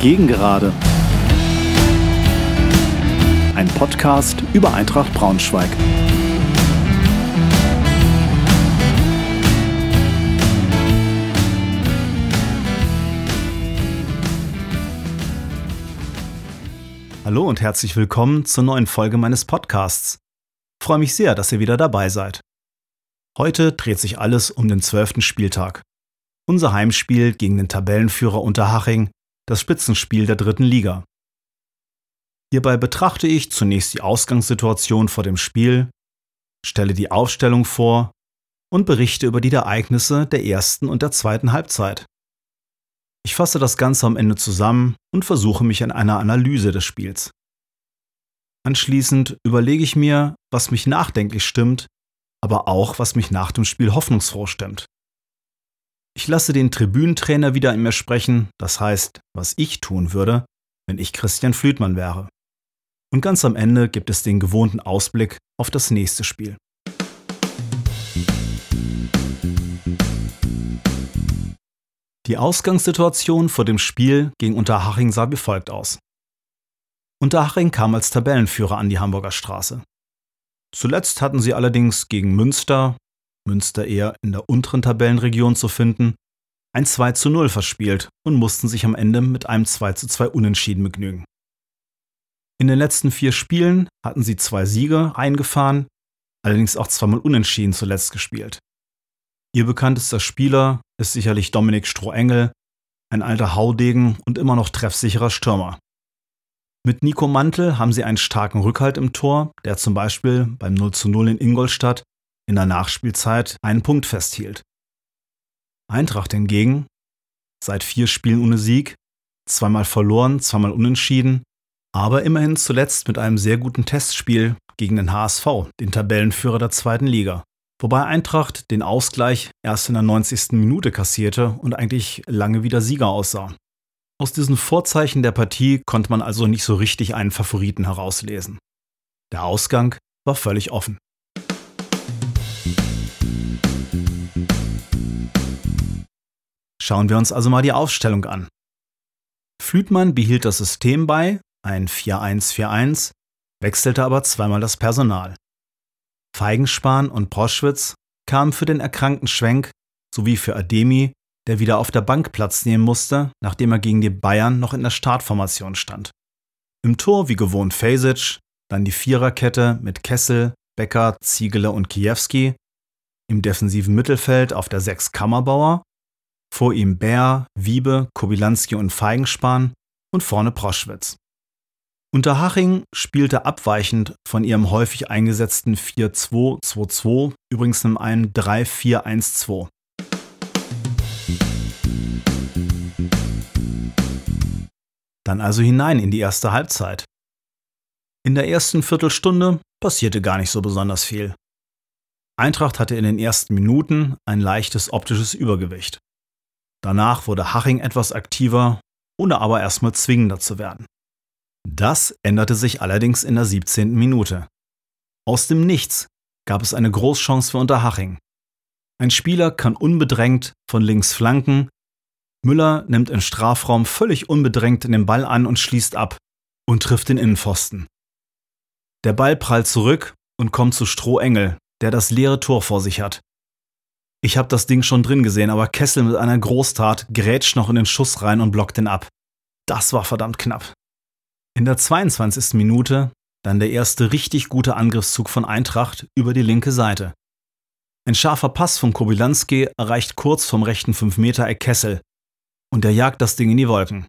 Gegengerade. Ein Podcast über Eintracht Braunschweig. Hallo und herzlich willkommen zur neuen Folge meines Podcasts. Ich freue mich sehr, dass ihr wieder dabei seid. Heute dreht sich alles um den zwölften Spieltag. Unser Heimspiel gegen den Tabellenführer Unterhaching das Spitzenspiel der dritten Liga. Hierbei betrachte ich zunächst die Ausgangssituation vor dem Spiel, stelle die Aufstellung vor und berichte über die Ereignisse der ersten und der zweiten Halbzeit. Ich fasse das Ganze am Ende zusammen und versuche mich an einer Analyse des Spiels. Anschließend überlege ich mir, was mich nachdenklich stimmt, aber auch, was mich nach dem Spiel hoffnungsfroh stimmt. Ich lasse den Tribünentrainer wieder in mir sprechen, das heißt, was ich tun würde, wenn ich Christian Flütmann wäre. Und ganz am Ende gibt es den gewohnten Ausblick auf das nächste Spiel. Die Ausgangssituation vor dem Spiel ging Unterhaching sah wie folgt aus. Unterhaching kam als Tabellenführer an die Hamburger Straße. Zuletzt hatten sie allerdings gegen Münster, Münster eher in der unteren Tabellenregion zu finden, ein 2 zu 0 verspielt und mussten sich am Ende mit einem 2 zu 2 Unentschieden begnügen. In den letzten vier Spielen hatten sie zwei Siege eingefahren, allerdings auch zweimal unentschieden zuletzt gespielt. Ihr bekanntester Spieler ist sicherlich Dominik Strohengel, ein alter Haudegen und immer noch treffsicherer Stürmer. Mit Nico Mantel haben sie einen starken Rückhalt im Tor, der zum Beispiel beim 0 zu 0 in Ingolstadt in der Nachspielzeit einen Punkt festhielt. Eintracht hingegen, seit vier Spielen ohne Sieg, zweimal verloren, zweimal unentschieden, aber immerhin zuletzt mit einem sehr guten Testspiel gegen den HSV, den Tabellenführer der zweiten Liga. Wobei Eintracht den Ausgleich erst in der 90. Minute kassierte und eigentlich lange wieder Sieger aussah. Aus diesen Vorzeichen der Partie konnte man also nicht so richtig einen Favoriten herauslesen. Der Ausgang war völlig offen. Schauen wir uns also mal die Aufstellung an. Flütmann behielt das System bei, ein 4-1-4-1, wechselte aber zweimal das Personal. Feigenspahn und Proschwitz kamen für den erkrankten Schwenk sowie für Ademi, der wieder auf der Bank Platz nehmen musste, nachdem er gegen die Bayern noch in der Startformation stand. Im Tor wie gewohnt Fesic, dann die Viererkette mit Kessel, Becker, Ziegele und Kiewski, im defensiven Mittelfeld auf der 6 Kammerbauer vor ihm Bär, Wiebe, Kobilanski und Feigenspan und vorne Proschwitz. Unterhaching spielte abweichend von ihrem häufig eingesetzten 4-2-2-2 übrigens in einem 3-4-1-2. Dann also hinein in die erste Halbzeit. In der ersten Viertelstunde passierte gar nicht so besonders viel. Eintracht hatte in den ersten Minuten ein leichtes optisches Übergewicht. Danach wurde Haching etwas aktiver, ohne aber erstmal zwingender zu werden. Das änderte sich allerdings in der 17. Minute. Aus dem Nichts gab es eine Großchance für Unterhaching. Ein Spieler kann unbedrängt von links flanken. Müller nimmt im Strafraum völlig unbedrängt den Ball an und schließt ab und trifft den Innenpfosten. Der Ball prallt zurück und kommt zu Strohengel, der das leere Tor vor sich hat. Ich habe das Ding schon drin gesehen, aber Kessel mit einer Großtat grätscht noch in den Schuss rein und blockt den ab. Das war verdammt knapp. In der 22. Minute dann der erste richtig gute Angriffszug von Eintracht über die linke Seite. Ein scharfer Pass von Kobylanski erreicht kurz vom rechten 5-Meter-Eck Kessel und er jagt das Ding in die Wolken.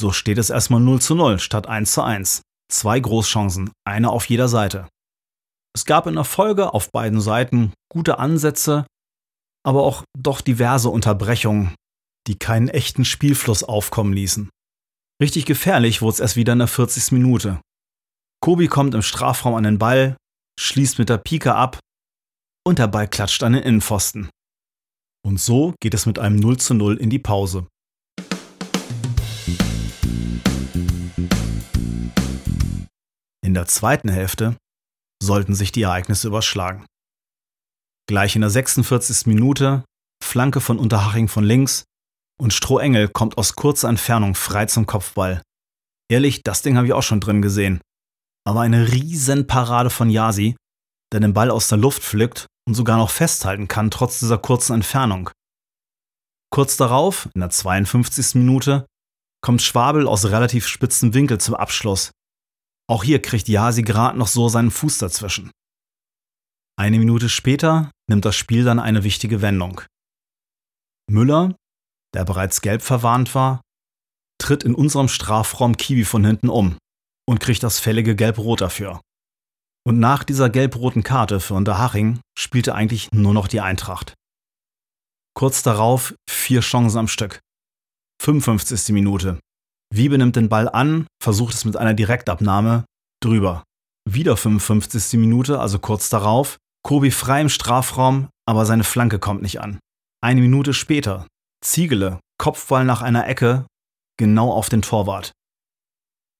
So steht es erstmal 0 zu 0 statt 1 zu 1. Zwei Großchancen, eine auf jeder Seite. Es gab in der Folge auf beiden Seiten gute Ansätze, aber auch doch diverse Unterbrechungen, die keinen echten Spielfluss aufkommen ließen. Richtig gefährlich wurde es erst wieder in der 40. Minute. Kobi kommt im Strafraum an den Ball, schließt mit der Pike ab und der Ball klatscht an den Innenpfosten. Und so geht es mit einem 0 zu 0 in die Pause. In der zweiten Hälfte sollten sich die Ereignisse überschlagen. Gleich in der 46. Minute, Flanke von Unterhaching von links, und Strohengel kommt aus kurzer Entfernung frei zum Kopfball. Ehrlich, das Ding habe ich auch schon drin gesehen. Aber eine riesen Parade von Yasi, der den Ball aus der Luft pflückt und sogar noch festhalten kann, trotz dieser kurzen Entfernung. Kurz darauf, in der 52. Minute, kommt Schwabel aus relativ spitzen Winkel zum Abschluss. Auch hier kriegt Yasi gerade noch so seinen Fuß dazwischen. Eine Minute später nimmt das Spiel dann eine wichtige Wendung. Müller, der bereits gelb verwarnt war, tritt in unserem Strafraum Kiwi von hinten um und kriegt das fällige Gelb-Rot dafür. Und nach dieser gelb-roten Karte für Unterhaching spielte eigentlich nur noch die Eintracht. Kurz darauf vier Chancen am Stück. 55. Minute. Wiebe nimmt den Ball an, versucht es mit einer Direktabnahme, drüber. Wieder 55. Minute, also kurz darauf. Kobi frei im Strafraum, aber seine Flanke kommt nicht an. Eine Minute später. Ziegele, Kopfball nach einer Ecke, genau auf den Torwart.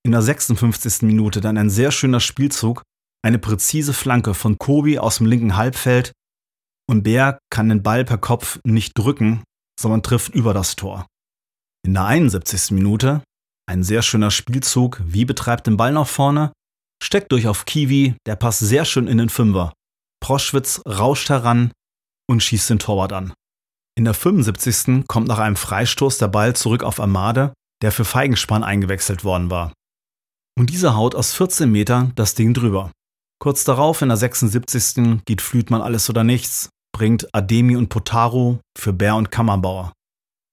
In der 56. Minute dann ein sehr schöner Spielzug, eine präzise Flanke von Kobi aus dem linken Halbfeld und der kann den Ball per Kopf nicht drücken, sondern trifft über das Tor. In der 71. Minute ein sehr schöner Spielzug, wie betreibt den Ball nach vorne, steckt durch auf Kiwi, der passt sehr schön in den Fünfer. Proschwitz rauscht heran und schießt den Torwart an. In der 75. kommt nach einem Freistoß der Ball zurück auf Amade, der für Feigenspann eingewechselt worden war. Und dieser haut aus 14 Metern das Ding drüber. Kurz darauf, in der 76. geht Flütmann alles oder nichts, bringt Ademi und Potaro für Bär und Kammerbauer.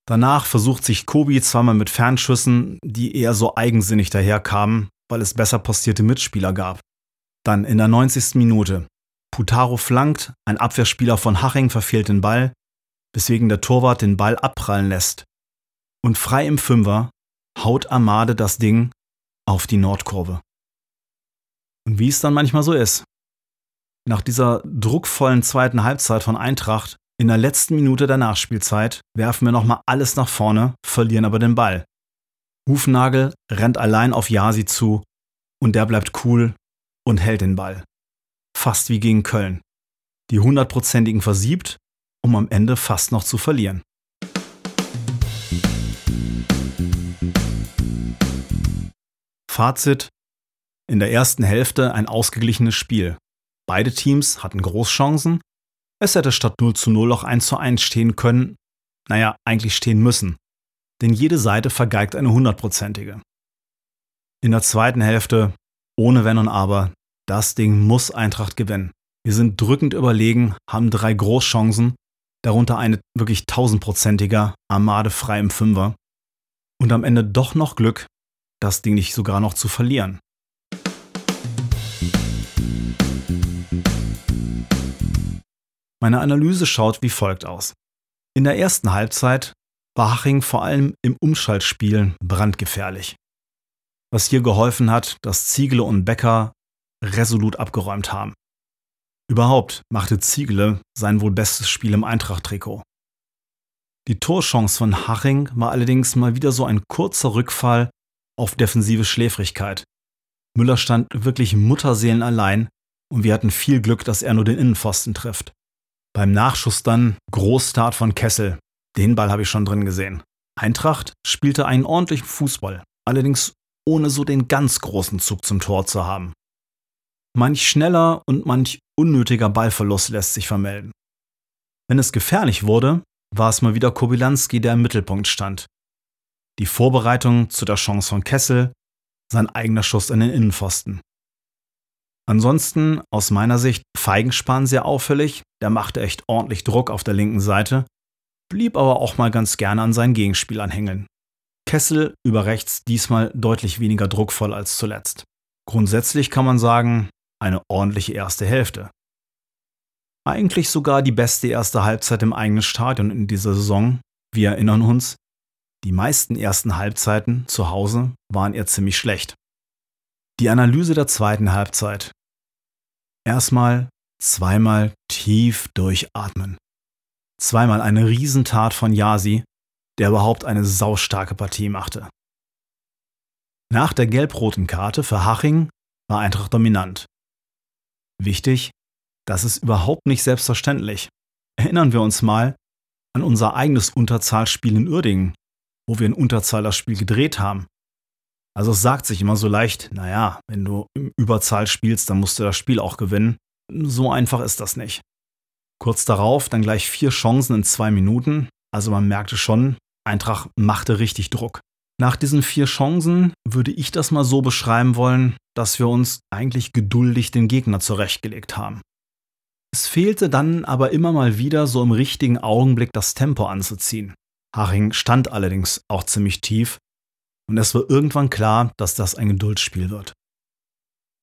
Danach versucht sich Kobi zweimal mit Fernschüssen, die eher so eigensinnig daherkamen, weil es besser postierte Mitspieler gab. Dann in der 90. Minute. Putaro flankt, ein Abwehrspieler von Haching verfehlt den Ball, weswegen der Torwart den Ball abprallen lässt. Und frei im Fünfer haut Amade das Ding auf die Nordkurve. Und wie es dann manchmal so ist. Nach dieser druckvollen zweiten Halbzeit von Eintracht, in der letzten Minute der Nachspielzeit, werfen wir nochmal alles nach vorne, verlieren aber den Ball. Hufnagel rennt allein auf Yasi zu und der bleibt cool und hält den Ball. Fast wie gegen Köln. Die hundertprozentigen versiebt, um am Ende fast noch zu verlieren. Fazit in der ersten Hälfte ein ausgeglichenes Spiel. Beide Teams hatten Großchancen. Es hätte statt 0 zu 0 auch 1 zu 1 stehen können. Naja, eigentlich stehen müssen. Denn jede Seite vergeigt eine hundertprozentige. In der zweiten Hälfte, ohne Wenn und Aber, das Ding muss Eintracht gewinnen. Wir sind drückend überlegen, haben drei Großchancen, darunter eine wirklich tausendprozentiger Armade frei im Fünfer. Und am Ende doch noch Glück, das Ding nicht sogar noch zu verlieren. Meine Analyse schaut wie folgt aus. In der ersten Halbzeit war Haching vor allem im Umschaltspiel brandgefährlich. Was hier geholfen hat, dass Ziegele und Becker resolut abgeräumt haben. Überhaupt machte Ziegele sein wohl bestes Spiel im Eintracht-Trikot. Die Torchance von Haching war allerdings mal wieder so ein kurzer Rückfall auf defensive Schläfrigkeit. Müller stand wirklich Mutterseelen allein und wir hatten viel Glück, dass er nur den Innenpfosten trifft. Beim Nachschuss dann Großstart von Kessel. Den Ball habe ich schon drin gesehen. Eintracht spielte einen ordentlichen Fußball, allerdings ohne so den ganz großen Zug zum Tor zu haben. Manch schneller und manch unnötiger Ballverlust lässt sich vermelden. Wenn es gefährlich wurde, war es mal wieder Kobylanski, der im Mittelpunkt stand. Die Vorbereitung zu der Chance von Kessel, sein eigener Schuss in den Innenpfosten. Ansonsten aus meiner Sicht Feigenspann sehr auffällig, der machte echt ordentlich Druck auf der linken Seite, blieb aber auch mal ganz gerne an seinen Gegenspielern hängen. Kessel über rechts diesmal deutlich weniger druckvoll als zuletzt. Grundsätzlich kann man sagen, eine ordentliche erste Hälfte. Eigentlich sogar die beste erste Halbzeit im eigenen Stadion in dieser Saison. Wir erinnern uns, die meisten ersten Halbzeiten zu Hause waren eher ziemlich schlecht. Die Analyse der zweiten Halbzeit Erstmal zweimal tief durchatmen. Zweimal eine Riesentat von Yasi, der überhaupt eine saustarke Partie machte. Nach der gelb-roten Karte für Haching war Eintracht dominant. Wichtig, das ist überhaupt nicht selbstverständlich. Erinnern wir uns mal an unser eigenes Unterzahlspiel in Uerdingen wo wir in Unterzahl das Spiel gedreht haben. Also es sagt sich immer so leicht, naja, wenn du im Überzahl spielst, dann musst du das Spiel auch gewinnen. So einfach ist das nicht. Kurz darauf dann gleich vier Chancen in zwei Minuten. Also man merkte schon, Eintracht machte richtig Druck. Nach diesen vier Chancen würde ich das mal so beschreiben wollen, dass wir uns eigentlich geduldig den Gegner zurechtgelegt haben. Es fehlte dann aber immer mal wieder so im richtigen Augenblick das Tempo anzuziehen. Haching stand allerdings auch ziemlich tief und es war irgendwann klar, dass das ein Geduldsspiel wird.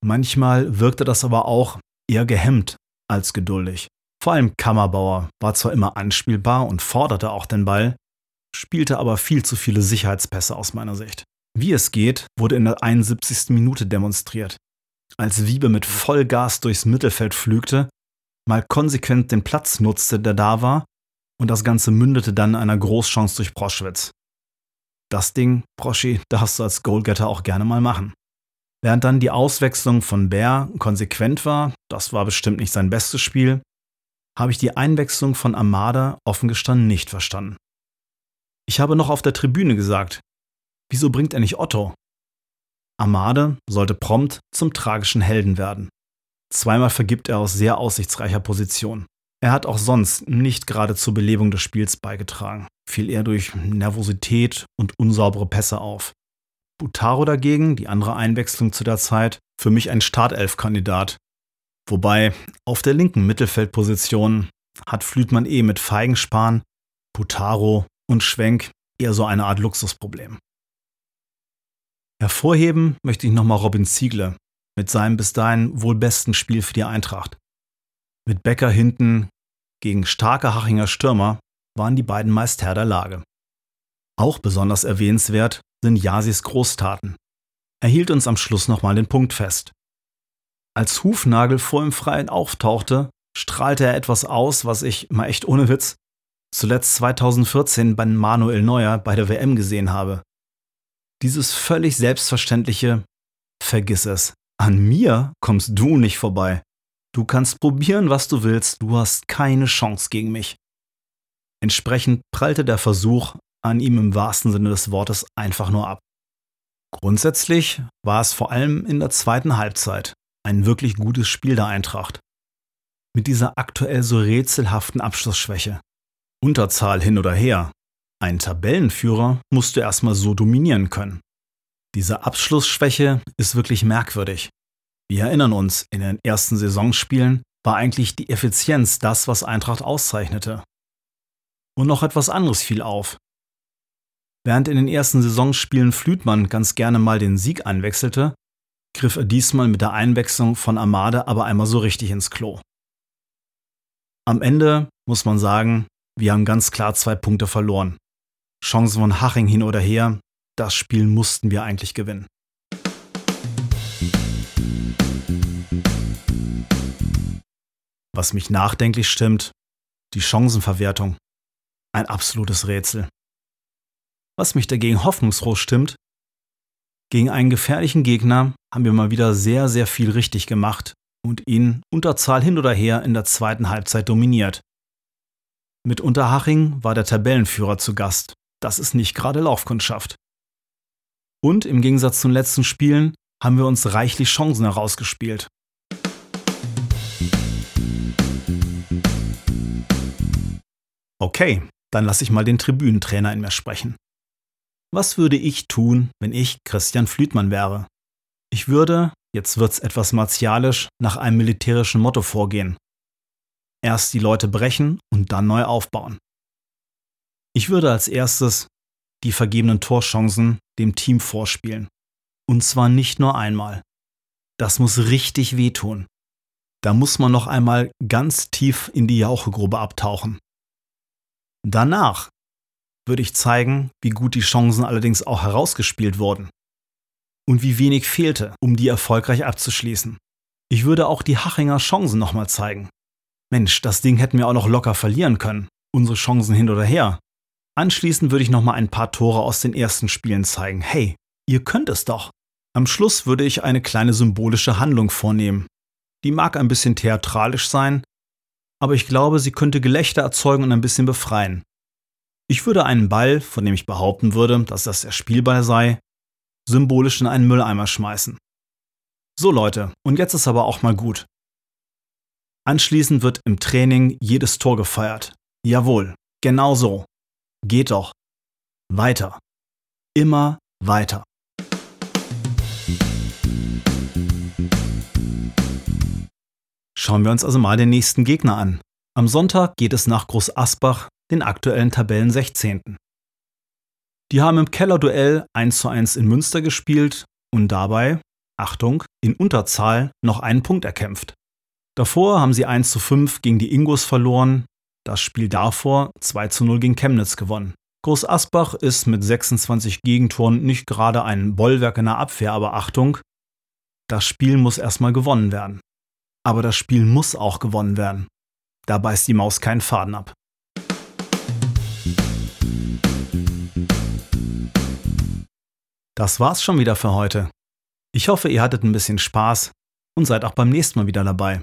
Manchmal wirkte das aber auch eher gehemmt als geduldig. Vor allem Kammerbauer war zwar immer anspielbar und forderte auch den Ball, spielte aber viel zu viele Sicherheitspässe aus meiner Sicht. Wie es geht, wurde in der 71. Minute demonstriert. Als Wiebe mit Vollgas durchs Mittelfeld flügte, mal konsequent den Platz nutzte, der da war, und das Ganze mündete dann in einer Großchance durch Proschwitz. Das Ding, Proschi, darfst du als Goalgetter auch gerne mal machen. Während dann die Auswechslung von Bär konsequent war, das war bestimmt nicht sein bestes Spiel, habe ich die Einwechslung von Amada offen gestanden nicht verstanden. Ich habe noch auf der Tribüne gesagt, wieso bringt er nicht Otto? Amade sollte prompt zum tragischen Helden werden. Zweimal vergibt er aus sehr aussichtsreicher Position. Er hat auch sonst nicht gerade zur Belebung des Spiels beigetragen, fiel eher durch Nervosität und unsaubere Pässe auf. Butaro dagegen, die andere Einwechslung zu der Zeit, für mich ein Startelf-Kandidat. Wobei auf der linken Mittelfeldposition hat Flütmann eh mit Feigenspahn, Butaro und Schwenk eher so eine Art Luxusproblem. Hervorheben möchte ich nochmal Robin Ziegler mit seinem bis dahin wohl besten Spiel für die Eintracht. Mit Becker hinten gegen starke Hachinger Stürmer waren die beiden meist Herr der Lage. Auch besonders erwähnenswert sind Yasis Großtaten. Er hielt uns am Schluss nochmal den Punkt fest. Als Hufnagel vor im Freien auftauchte, strahlte er etwas aus, was ich, mal echt ohne Witz, zuletzt 2014 bei Manuel Neuer bei der WM gesehen habe. Dieses völlig selbstverständliche Vergiss es. An mir kommst du nicht vorbei. Du kannst probieren, was du willst, du hast keine Chance gegen mich. Entsprechend prallte der Versuch an ihm im wahrsten Sinne des Wortes einfach nur ab. Grundsätzlich war es vor allem in der zweiten Halbzeit ein wirklich gutes Spiel der Eintracht. Mit dieser aktuell so rätselhaften Abschlussschwäche. Unterzahl hin oder her. Ein Tabellenführer musst du erstmal so dominieren können. Diese Abschlussschwäche ist wirklich merkwürdig. Wir erinnern uns, in den ersten Saisonspielen war eigentlich die Effizienz das, was Eintracht auszeichnete. Und noch etwas anderes fiel auf. Während in den ersten Saisonspielen Flütmann ganz gerne mal den Sieg einwechselte, griff er diesmal mit der Einwechslung von Amade aber einmal so richtig ins Klo. Am Ende muss man sagen, wir haben ganz klar zwei Punkte verloren. Chancen von Haching hin oder her, das Spiel mussten wir eigentlich gewinnen. Was mich nachdenklich stimmt, die Chancenverwertung. Ein absolutes Rätsel. Was mich dagegen hoffnungsfroh stimmt, gegen einen gefährlichen Gegner haben wir mal wieder sehr, sehr viel richtig gemacht und ihn Unterzahl hin oder her in der zweiten Halbzeit dominiert. Mit Unterhaching war der Tabellenführer zu Gast. Das ist nicht gerade Laufkundschaft. Und im Gegensatz zu den letzten Spielen haben wir uns reichlich Chancen herausgespielt. Okay, dann lasse ich mal den Tribünentrainer in mir sprechen. Was würde ich tun, wenn ich Christian Flütmann wäre? Ich würde, jetzt wird's etwas martialisch, nach einem militärischen Motto vorgehen. Erst die Leute brechen und dann neu aufbauen. Ich würde als erstes die vergebenen Torchancen dem Team vorspielen. Und zwar nicht nur einmal. Das muss richtig wehtun. Da muss man noch einmal ganz tief in die Jauchegrube abtauchen. Danach würde ich zeigen, wie gut die Chancen allerdings auch herausgespielt wurden. Und wie wenig fehlte, um die erfolgreich abzuschließen. Ich würde auch die Hachinger Chancen nochmal zeigen. Mensch, das Ding hätten wir auch noch locker verlieren können. Unsere Chancen hin oder her. Anschließend würde ich noch mal ein paar Tore aus den ersten Spielen zeigen. Hey, ihr könnt es doch. Am Schluss würde ich eine kleine symbolische Handlung vornehmen. Die mag ein bisschen theatralisch sein, aber ich glaube, sie könnte Gelächter erzeugen und ein bisschen befreien. Ich würde einen Ball, von dem ich behaupten würde, dass das der Spielball sei, symbolisch in einen Mülleimer schmeißen. So Leute, und jetzt ist aber auch mal gut. Anschließend wird im Training jedes Tor gefeiert. Jawohl, genau so. Geht doch. Weiter. Immer weiter. Schauen wir uns also mal den nächsten Gegner an. Am Sonntag geht es nach Groß Asbach, den aktuellen Tabellen 16. Die haben im Kellerduell 1 zu 1 in Münster gespielt und dabei, Achtung, in Unterzahl noch einen Punkt erkämpft. Davor haben sie 1 zu 5 gegen die Ingos verloren, das Spiel davor 2 zu 0 gegen Chemnitz gewonnen. Groß Asbach ist mit 26 Gegentoren nicht gerade ein Bollwerk in der Abwehr, aber Achtung, das Spiel muss erstmal gewonnen werden. Aber das Spiel muss auch gewonnen werden. Da beißt die Maus keinen Faden ab. Das war's schon wieder für heute. Ich hoffe, ihr hattet ein bisschen Spaß und seid auch beim nächsten Mal wieder dabei.